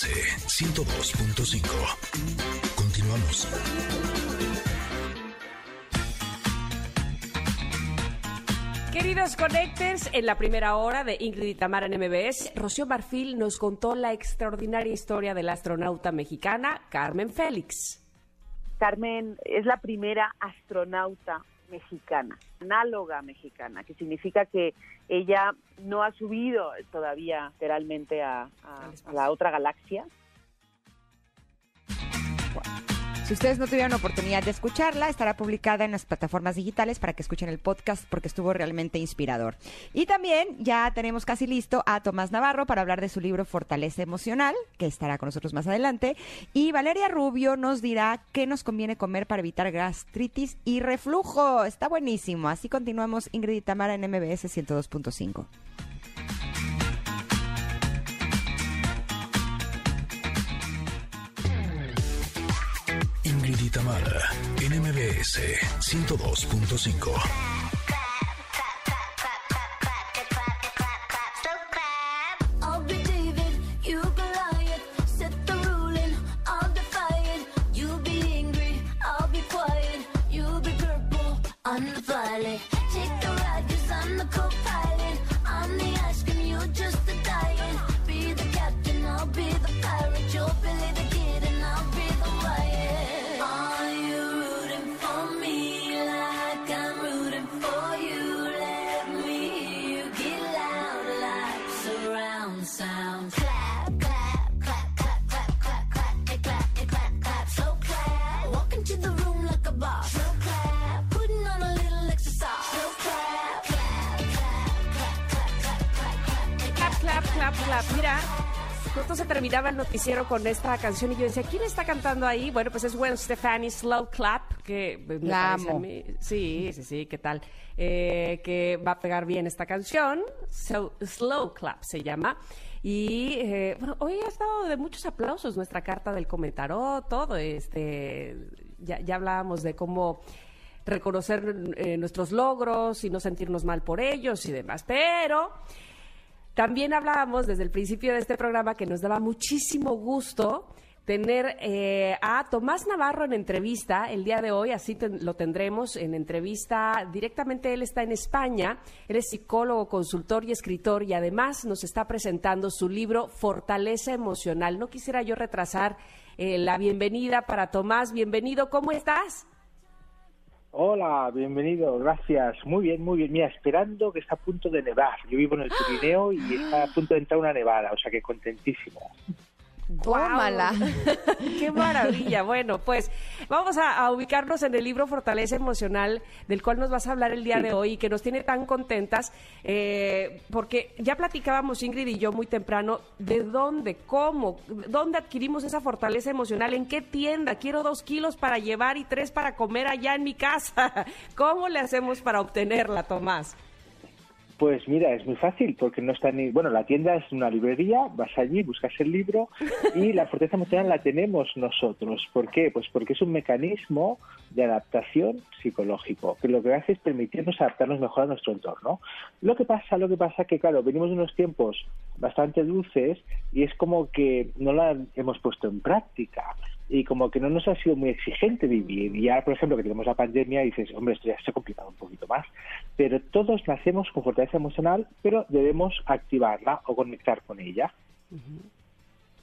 MBS 102.5. Continuamos. Queridos Connectors, en la primera hora de Ingrid y Tamara en MBS, Rocío Marfil nos contó la extraordinaria historia de la astronauta mexicana Carmen Félix. Carmen es la primera astronauta mexicana, análoga mexicana, que significa que ella no ha subido todavía literalmente a, a- a la otra galaxia. Si ustedes no tuvieron oportunidad de escucharla, estará publicada en las plataformas digitales para que escuchen el podcast porque estuvo realmente inspirador. Y también ya tenemos casi listo a Tomás Navarro para hablar de su libro Fortaleza Emocional, que estará con nosotros más adelante. Y Valeria Rubio nos dirá qué nos conviene comer para evitar gastritis y reflujo. Está buenísimo. Así continuamos Ingrid y Tamara en MBS 102.5. y Tamara en MBS 102.5. clap, clap, clap. Mira, justo se terminaba el noticiero con esta canción y yo decía, ¿quién está cantando ahí? Bueno, pues es Gwen Stefani, Slow Clap, que me La parece a amo. mí- Sí, sí, sí, ¿qué tal? Eh, que va a pegar bien esta canción, So- Slow Clap se llama. Y eh, bueno, hoy ha estado de muchos aplausos nuestra carta del comentario, todo. Este, ya, ya hablábamos de cómo reconocer eh, nuestros logros y no sentirnos mal por ellos y demás. Pero también hablábamos desde el principio de este programa que nos daba muchísimo gusto tener eh, a Tomás Navarro en entrevista el día de hoy, así ten- lo tendremos en entrevista directamente, él está en España, él es psicólogo, consultor y escritor y además nos está presentando su libro Fortaleza Emocional. No quisiera yo retrasar eh, la bienvenida para Tomás, bienvenido, ¿cómo estás? Hola, bienvenido, gracias. Muy bien, muy bien. Mira, esperando que está a punto de nevar. Yo vivo en el Pirineo y está a punto de entrar una nevada, o sea que contentísimo. Tómala. ¡Qué maravilla! Bueno, pues vamos a, a ubicarnos en el libro Fortaleza Emocional, del cual nos vas a hablar el día de hoy y que nos tiene tan contentas, eh, porque ya platicábamos Ingrid y yo muy temprano de dónde, cómo, dónde adquirimos esa fortaleza emocional, en qué tienda. Quiero dos kilos para llevar y tres para comer allá en mi casa. ¿Cómo le hacemos para obtenerla, Tomás? Pues mira, es muy fácil porque no está ni... Bueno, la tienda es una librería, vas allí, buscas el libro y la fortaleza emocional la tenemos nosotros. ¿Por qué? Pues porque es un mecanismo de adaptación psicológico, que lo que hace es permitirnos adaptarnos mejor a nuestro entorno. Lo que pasa, lo que pasa que, claro, venimos de unos tiempos bastante dulces y es como que no la hemos puesto en práctica y como que no nos ha sido muy exigente vivir. Y ahora, por ejemplo, que tenemos la pandemia, dices, hombre, esto ya se ha complicado un poquito más. Pero todos nacemos con fortaleza emocional, pero debemos activarla o conectar con ella.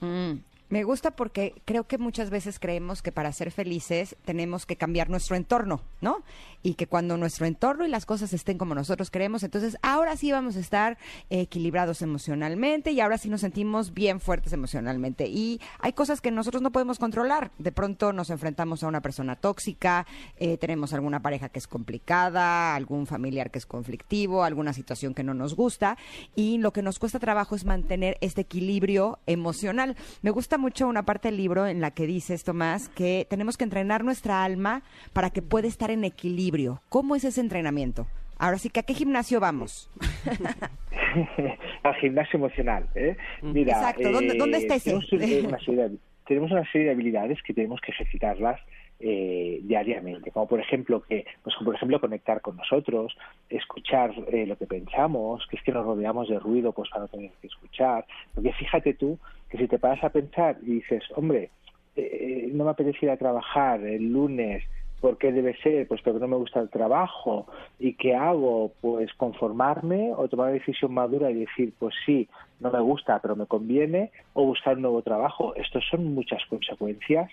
Mm, Me gusta porque creo que muchas veces creemos que para ser felices tenemos que cambiar nuestro entorno, ¿no? Y que cuando nuestro entorno y las cosas estén como nosotros creemos, entonces ahora sí vamos a estar equilibrados emocionalmente y ahora sí nos sentimos bien fuertes emocionalmente. Y hay cosas que nosotros no podemos controlar. De pronto nos enfrentamos a una persona tóxica, eh, tenemos alguna pareja que es complicada, algún familiar que es conflictivo, alguna situación que no nos gusta y lo que nos cuesta trabajo es mantener este equilibrio emocional. Me gusta mucho una parte del libro en la que dices, Tomás, que tenemos que entrenar nuestra alma para que pueda estar en equilibrio. ¿Cómo es ese entrenamiento? Ahora sí que a qué gimnasio vamos. Al gimnasio emocional. ¿eh? Mira, Exacto, ¿dónde- eh, dónde está ese? Tenemos una, serie de, tenemos una serie de habilidades que tenemos que ejercitarlas eh, diariamente, como por ejemplo que, pues como por ejemplo conectar con nosotros, escuchar eh, lo que pensamos, que es que nos rodeamos de ruido pues para no tener que escuchar, porque fíjate tú que si te paras a pensar y dices, hombre, eh, no me apetece ir a trabajar el lunes, ¿por qué debe ser? Pues porque no me gusta el trabajo. ¿Y qué hago? Pues conformarme o tomar una decisión madura y decir, pues sí, no me gusta, pero me conviene, o buscar un nuevo trabajo. Estos son muchas consecuencias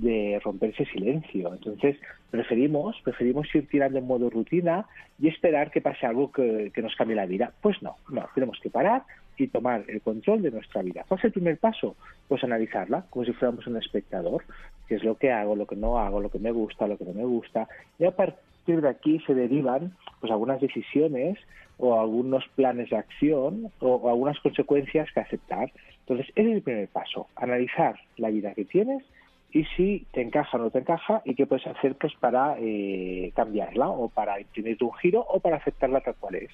de romper ese silencio. Entonces, preferimos, preferimos ir tirando en modo rutina y esperar que pase algo que, que nos cambie la vida. Pues no, no, tenemos que parar y tomar el control de nuestra vida. ¿Cuál es el primer paso? Pues analizarla como si fuéramos un espectador, qué es lo que hago, lo que no hago, lo que me gusta, lo que no me gusta, y a partir de aquí se derivan pues algunas decisiones o algunos planes de acción o, o algunas consecuencias que aceptar. Entonces, ese es el primer paso, analizar la vida que tienes y si te encaja o no te encaja y qué puedes hacer pues para eh, cambiarla o para imprimirte un giro o para aceptarla tal cual es.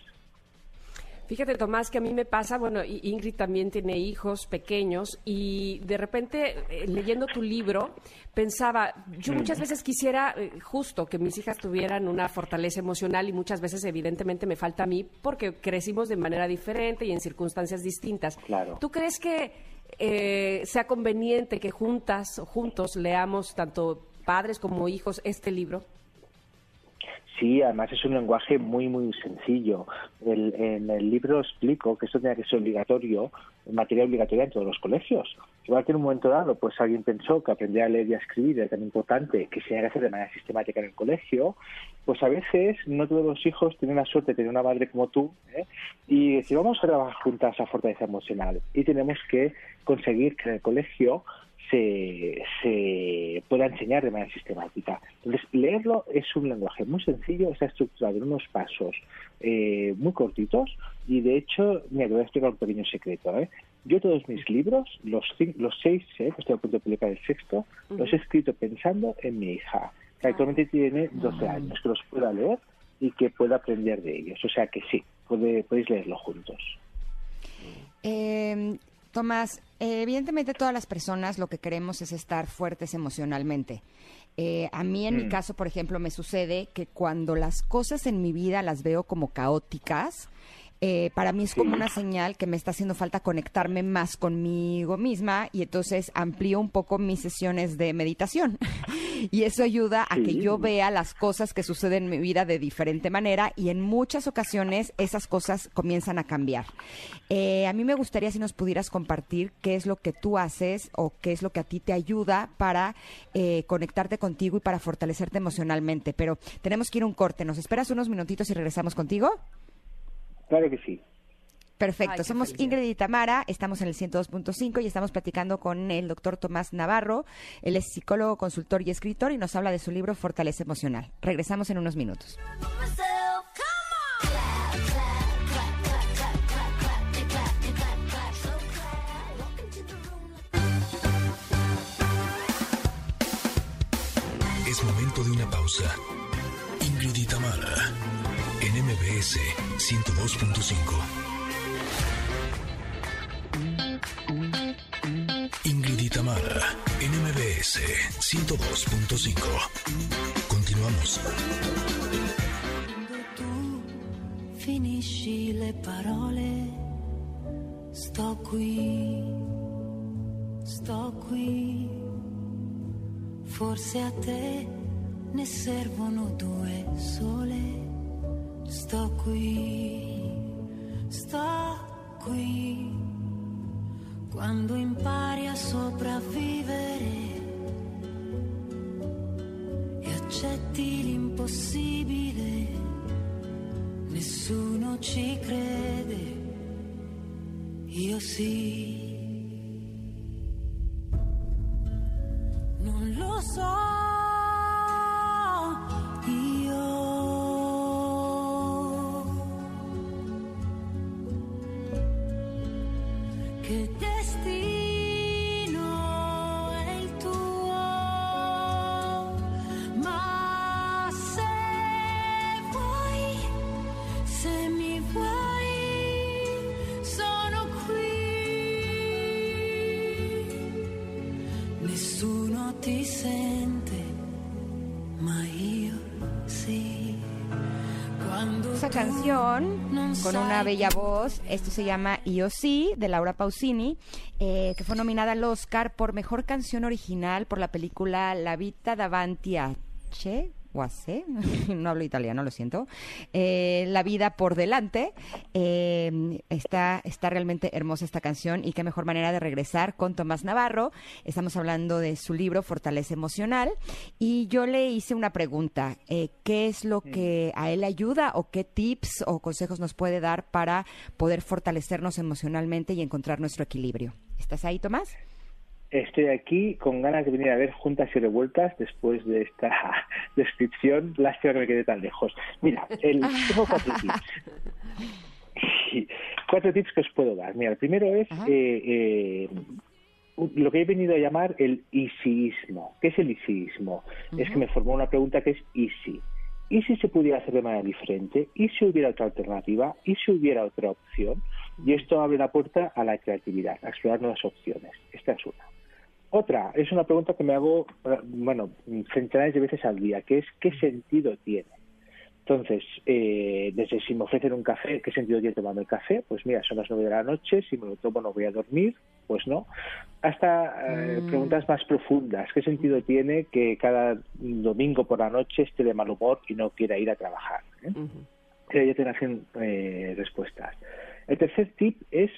Fíjate, Tomás, que a mí me pasa, bueno, Ingrid también tiene hijos pequeños y de repente eh, leyendo tu libro pensaba, yo muchas veces quisiera eh, justo que mis hijas tuvieran una fortaleza emocional y muchas veces evidentemente me falta a mí porque crecimos de manera diferente y en circunstancias distintas. Claro. ¿Tú crees que eh, sea conveniente que juntas juntos leamos tanto padres como hijos este libro? Sí, además es un lenguaje muy, muy sencillo. El- en el libro explico que esto tenía que ser obligatorio, materia obligatoria en todos los colegios. Igual que en un momento dado, pues alguien pensó que aprender a leer y a escribir era tan importante que se hacer de manera sistemática en el colegio, pues a veces no todos los hijos tienen la suerte de tener una madre como tú ¿eh? y decir, vamos a trabajar juntas a fortaleza emocional. Y tenemos que conseguir que en el colegio se, pueda enseñar de manera sistemática. Entonces, leerlo es un lenguaje muy sencillo, está estructurado en unos pasos eh, muy cortitos y, de hecho, te voy a explicar un pequeño secreto. ¿eh? Yo todos mis libros, los, cin- los seis, ¿eh? que estoy a punto de publicar el sexto, los he escrito pensando en mi hija, que actualmente tiene 12 años, que los pueda leer y que pueda aprender de ellos. O sea que sí, puede, podéis leerlo juntos. Eh, Tomás, evidentemente todas las personas lo que queremos es estar fuertes emocionalmente. Eh, a mí, en mi caso, por ejemplo, me sucede que cuando las cosas en mi vida las veo como caóticas, eh, para mí es como una señal que me está haciendo falta conectarme más conmigo misma y entonces amplío un poco mis sesiones de meditación. y eso ayuda a que yo vea las cosas que suceden en mi vida de diferente manera y en muchas ocasiones esas cosas comienzan a cambiar. Eh, a mí me gustaría si nos pudieras compartir qué es lo que tú haces o qué es lo que a ti te ayuda para eh, conectarte contigo y para fortalecerte emocionalmente. Pero tenemos que ir a un corte. ¿Nos esperas unos minutitos y regresamos contigo? Claro que sí. Perfecto. Somos Ingrid y Tamara, estamos en el 102.5 y estamos platicando con el doctor Tomás Navarro. Él es psicólogo, consultor y escritor y nos habla de su libro Fortaleza Emocional. Regresamos en unos minutos. Es momento de una pausa. MBS 102.5. Ingrid y Tamara, en MBS 102.5. Continuamos. tu finisci le parole, sto qui, sto qui. Forse a te ne servono due sole. Sto qui, sto qui. Quando impari a sopravvivere e accetti l'impossibile, nessuno ci crede, io sì. Non lo so, ti sente ma io sì. Quando Esa canción, con una bella voz, esto se llama Io Sí, de Laura Pausini, eh, que fue nominada al Oscar por Mejor Canción Original por la película La Vita davanti a Che, Se, no hablo italiano, lo siento, Eh, La Vida por Delante. Eh, está, está realmente hermosa esta canción y qué mejor manera de regresar con Tomás Navarro. Estamos hablando de su libro Fortaleza Emocional y yo le hice una pregunta, eh, ¿qué es lo que a él ayuda o qué tips o consejos nos puede dar para poder fortalecernos emocionalmente y encontrar nuestro equilibrio? ¿Estás ahí, Tomás? Estoy aquí con ganas de venir a ver juntas y revueltas después de esta descripción. Lástima que me quedé tan lejos. Mira, el, tengo cuatro tips. Cuatro tips que os puedo dar. Mira, el primero es eh, eh, lo que he venido a llamar el isiismo. ¿Qué es el isiismo? Es que me formó una pregunta que es ¿y si? ¿Y si se pudiera hacer de manera diferente? ¿Y si hubiera otra alternativa? ¿Y si hubiera otra opción? Y esto abre la puerta a la creatividad, a explorar nuevas opciones. Esta es una. Otra, es una pregunta que me hago, eh, bueno, centenares de veces al día, que es ¿qué sentido tiene? Entonces, eh, desde si me ofrecen un café, ¿qué sentido tiene tomarme el café? Pues mira, son las nueve de la noche, si me lo tomo no voy a dormir, pues no. Hasta eh, preguntas más profundas, ¿qué sentido tiene que cada domingo por la noche esté de mal humor y no quiera ir a trabajar? eh? Ya te eh, respuestas. El tercer tip es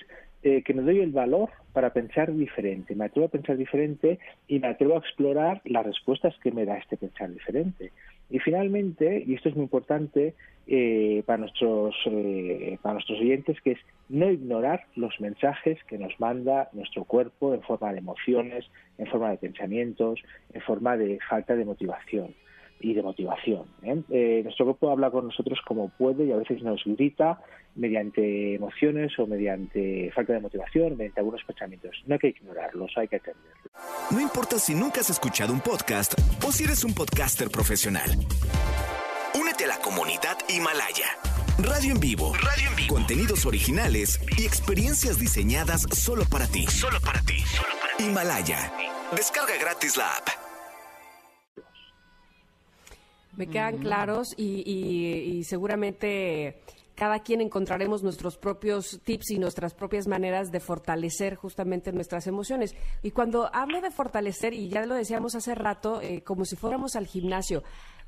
eh, que me doy el valor para pensar diferente. Me atrevo a pensar diferente y me atrevo a explorar las respuestas que me da este pensar diferente. Y finalmente, y esto es muy importante eh, para nuestros eh, para nuestros oyentes, que es no ignorar los mensajes que nos manda nuestro cuerpo en forma de emociones, en forma de pensamientos, en forma de falta de motivación y de motivación. ¿eh? Eh, nuestro cuerpo habla con nosotros como puede y a veces nos grita mediante emociones o mediante falta de motivación, mediante algunos pensamientos. No hay que ignorarlos, hay que atenderlos. No importa si nunca has escuchado un podcast o si eres un podcaster profesional. Únete a la comunidad Himalaya. Radio en vivo. Radio en vivo. Contenidos originales y experiencias diseñadas solo para ti. Solo para ti. Himalaya. Descarga gratis la app. Me quedan claros y, y- y seguramente cada quien encontraremos nuestros propios tips y nuestras propias maneras de fortalecer justamente nuestras emociones. Y cuando hablo de fortalecer, y ya lo decíamos hace rato, eh, como si fuéramos al gimnasio,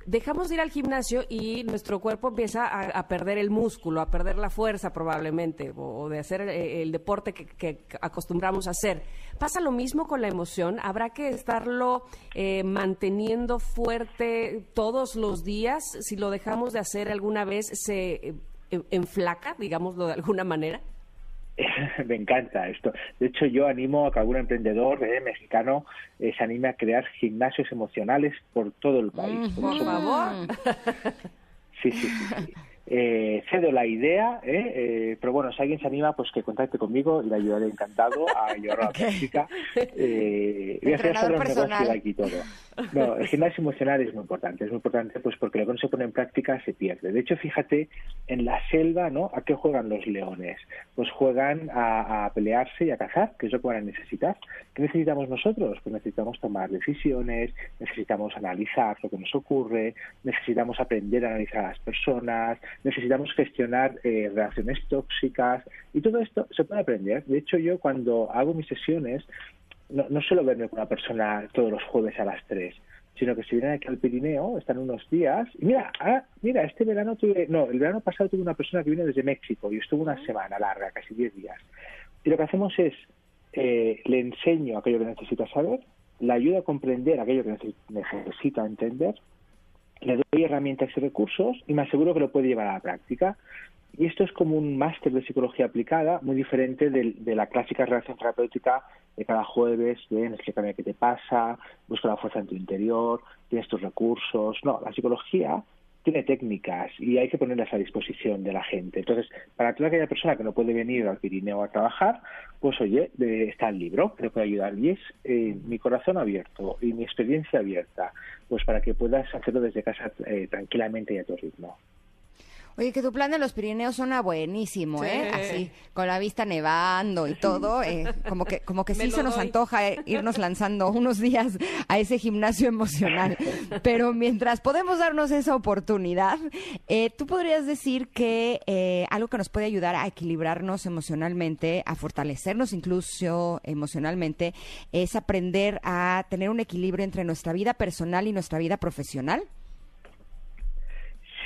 dejamos de ir al gimnasio y nuestro cuerpo empieza a, perder el músculo, a perder la fuerza probablemente, o, de hacer eh, el deporte que, acostumbramos a hacer. Pasa lo mismo con la emoción, habrá que estarlo eh, manteniendo fuerte todos los días. Si lo dejamos de hacer alguna vez, se eh, en- enflaca, digámoslo de alguna manera. Me encanta esto. De hecho, yo animo a que algún emprendedor eh, mexicano eh, se anime a crear gimnasios emocionales por todo el país. Porque Por favor. Sí, sí, sí. sí. Eh, cedo la idea, ¿eh? Eh, pero bueno, si alguien se anima, pues que contacte conmigo y le ayudaré encantado a llevarlo a la práctica. Eh, voy a hacer solo un negocio de aquí todo. No, el gimnasio emocional es muy importante, es muy importante pues porque lo que no se pone en práctica se pierde. De hecho, fíjate, en la selva, ¿no? ¿A qué juegan los leones? Pues juegan a, a pelearse y a cazar, que es lo que van a necesitar. ¿Qué necesitamos nosotros? Pues necesitamos tomar decisiones, necesitamos analizar lo que nos ocurre, necesitamos aprender a analizar a las personas, necesitamos gestionar eh, relaciones tóxicas y todo esto se puede aprender. De hecho, yo cuando hago mis sesiones no, no suelo verme con una persona todos los jueves a las 3, sino que si vienen aquí al Pirineo, están unos días, y mira, ah, mira, este verano tuve, no, el verano pasado tuve una persona que vino desde México y estuvo una semana larga, casi 10 días. Y lo que hacemos es, eh, le enseño aquello que necesita saber, le ayudo a comprender aquello que neces- necesita entender, le doy herramientas y recursos y me aseguro que lo puede llevar a la práctica. Y esto es como un máster de psicología aplicada, muy diferente del- de, la clásica relación terapéutica de cada jueves, de explícame qué te pasa, busca la fuerza en tu interior, tienes tus recursos. No, la psicología tiene técnicas y hay que ponerlas a disposición de la gente. Entonces, para toda aquella persona que no puede venir al Pirineo a trabajar, pues oye, está el libro que puede ayudar. Y es eh, mi corazón abierto y mi experiencia abierta, pues para que puedas hacerlo desde casa eh, tranquilamente y a tu ritmo. Oye, que tu plan de los Pirineos suena buenísimo, Sí. ¿eh? Así, con la vista nevando y todo, eh, como que, como que sí se nos doy. antoja eh, irnos lanzando unos días a ese gimnasio emocional. Pero mientras podemos darnos esa oportunidad, eh, tú podrías decir que eh, algo que nos puede ayudar a equilibrarnos emocionalmente, a fortalecernos incluso emocionalmente, es aprender a tener un equilibrio entre nuestra vida personal y nuestra vida profesional.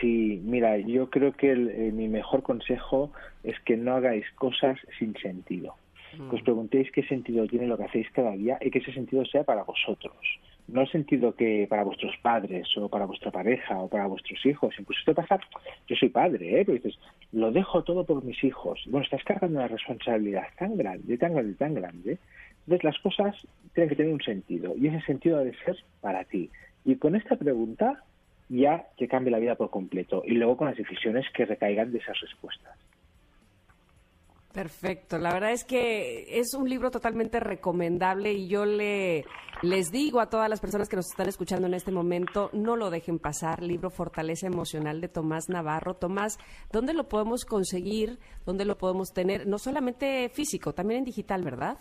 Sí, mira, yo creo que el- eh, mi mejor consejo es que no hagáis cosas sin sentido. Que os preguntéis qué sentido tiene lo que hacéis cada día y que ese sentido sea para vosotros. No el sentido que para vuestros padres o para vuestra pareja o para vuestros hijos. Incluso esto pasa, yo soy padre, ¿eh? Pero dices, lo dejo todo por mis hijos. Bueno, estás cargando una responsabilidad tan grande, tan grande, tan grande. Entonces las cosas tienen que tener un sentido y ese sentido debe ser para ti. Y con esta pregunta ya que cambie la vida por completo y luego con las decisiones que recaigan de esas respuestas. Perfecto, la verdad es que es un libro totalmente recomendable y yo le les digo a todas las personas que nos están escuchando en este momento, no lo dejen pasar, libro Fortaleza Emocional de Tomás Navarro. Tomás, ¿dónde lo podemos conseguir? ¿Dónde lo podemos tener? No solamente físico, también en digital, ¿verdad?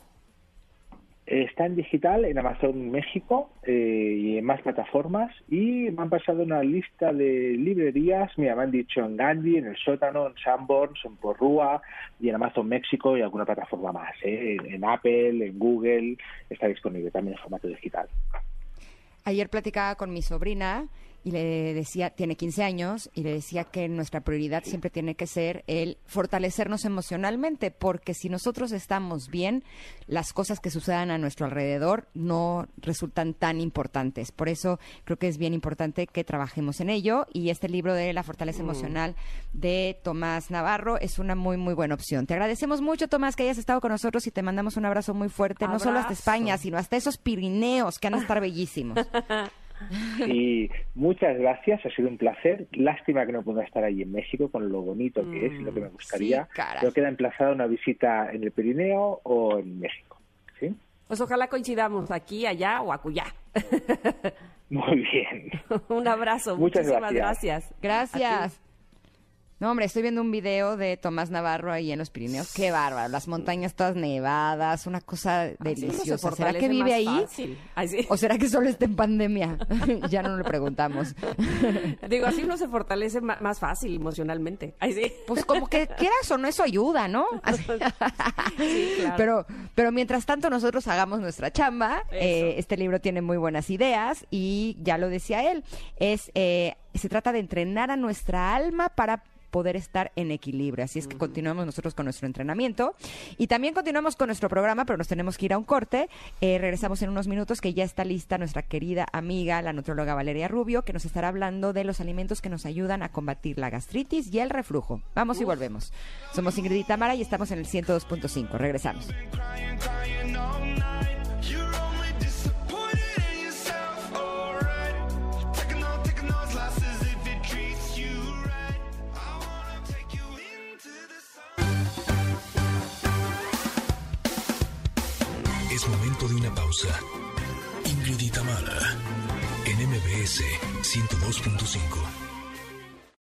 Está en digital en Amazon México eh, y en más plataformas y me han pasado una lista de librerías, mira, me han dicho en Gandhi, en El Sótano, en Sanborns, en Porrúa y en Amazon México y alguna plataforma más, ¿eh? en, en Apple, en Google, está disponible también en formato digital. Ayer platicaba con mi sobrina y le decía, tiene 15 años, y le decía que nuestra prioridad siempre tiene que ser el fortalecernos emocionalmente, porque si nosotros estamos bien, las cosas que sucedan a nuestro alrededor no resultan tan importantes. Por eso creo que es bien importante que trabajemos en ello y este libro de La Fortaleza Emocional de Tomás Navarro es una muy, muy buena opción. Te agradecemos mucho, Tomás, que hayas estado con nosotros y te mandamos un abrazo muy fuerte, no solo hasta. España, sino hasta esos Pirineos que van a estar bellísimos. Y muchas gracias, ha sido un placer. Lástima que no pueda estar ahí en México con lo bonito que es y lo que me gustaría. sí. Pero queda emplazada una visita en el Pirineo o en México. ¿sí? Pues ojalá coincidamos aquí, allá o acullá. Muy bien. un abrazo, Muchas muchísimas gracias. gracias. Gracias. No, hombre, estoy viendo un video de Tomás Navarro ahí en los Pirineos. Qué bárbaro. Las montañas todas nevadas, una cosa Así deliciosa. ¿Será que vive ahí? ¿O será que solo está en pandemia? ya no le preguntamos. Digo, así uno se fortalece más fácil emocionalmente. Ay, sí. Pues como que quieras o no, eso ayuda, ¿no? Así- Sí, claro. Pero, pero mientras tanto nosotros hagamos nuestra chamba, eh, este libro tiene muy buenas ideas y ya lo decía él, es eh, se trata de entrenar a nuestra alma para poder estar en equilibrio. Así es que continuamos nosotros con nuestro entrenamiento y también continuamos con nuestro programa, pero nos tenemos que ir a un corte. Eh, regresamos en unos minutos que ya está lista nuestra querida amiga, la nutróloga Valeria Rubio, que nos estará hablando de los alimentos que nos ayudan a combatir la gastritis y el reflujo. Vamos y volvemos. Somos Ingrid y Tamara y estamos en el 102.5. Regresamos. Pausa. Ingrid y Tamara, en MBS 102.5.